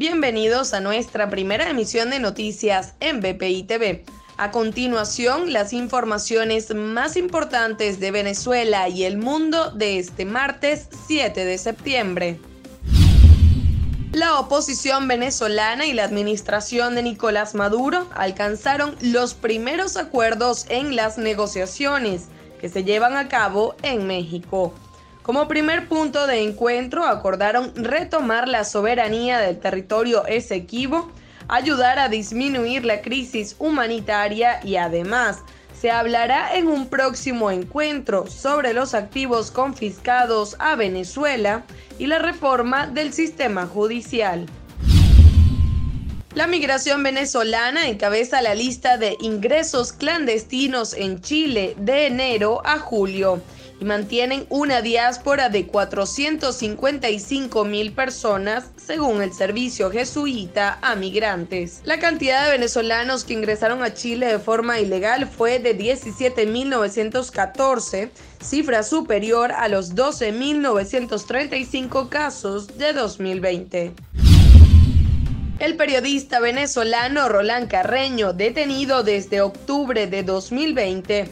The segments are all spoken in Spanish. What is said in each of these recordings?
Bienvenidos a nuestra primera emisión de noticias en BPI TV. A continuación, las informaciones más importantes de Venezuela y el mundo de este martes 7 de septiembre. La oposición venezolana y la administración de Nicolás Maduro alcanzaron los primeros acuerdos en las negociaciones que se llevan a cabo en México. Como primer punto de encuentro, acordaron retomar la soberanía del territorio Esequibo, ayudar a disminuir la crisis humanitaria y además se hablará en un próximo encuentro sobre los activos confiscados a Venezuela y la reforma del sistema judicial. La migración venezolana encabeza la lista de ingresos clandestinos en Chile de enero a julio y mantienen una diáspora de 455 mil personas, según el Servicio Jesuita a Migrantes. La cantidad de venezolanos que ingresaron a Chile de forma ilegal fue de 17.914, cifra superior a los 12.935 casos de 2020. El periodista venezolano Roland Carreño, detenido desde octubre de 2020,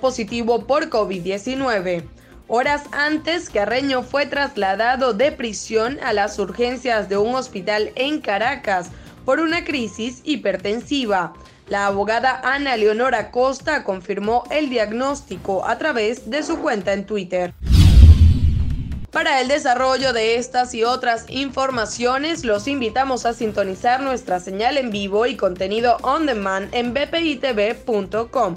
positivo por COVID-19. Horas antes, Carreño fue trasladado de prisión a las urgencias de un hospital en Caracas por una crisis hipertensiva. La abogada Ana Leonora Costa confirmó el diagnóstico a través de su cuenta en Twitter. Para el desarrollo de estas y otras informaciones, los invitamos a sintonizar nuestra señal en vivo y contenido on demand en bpitv.com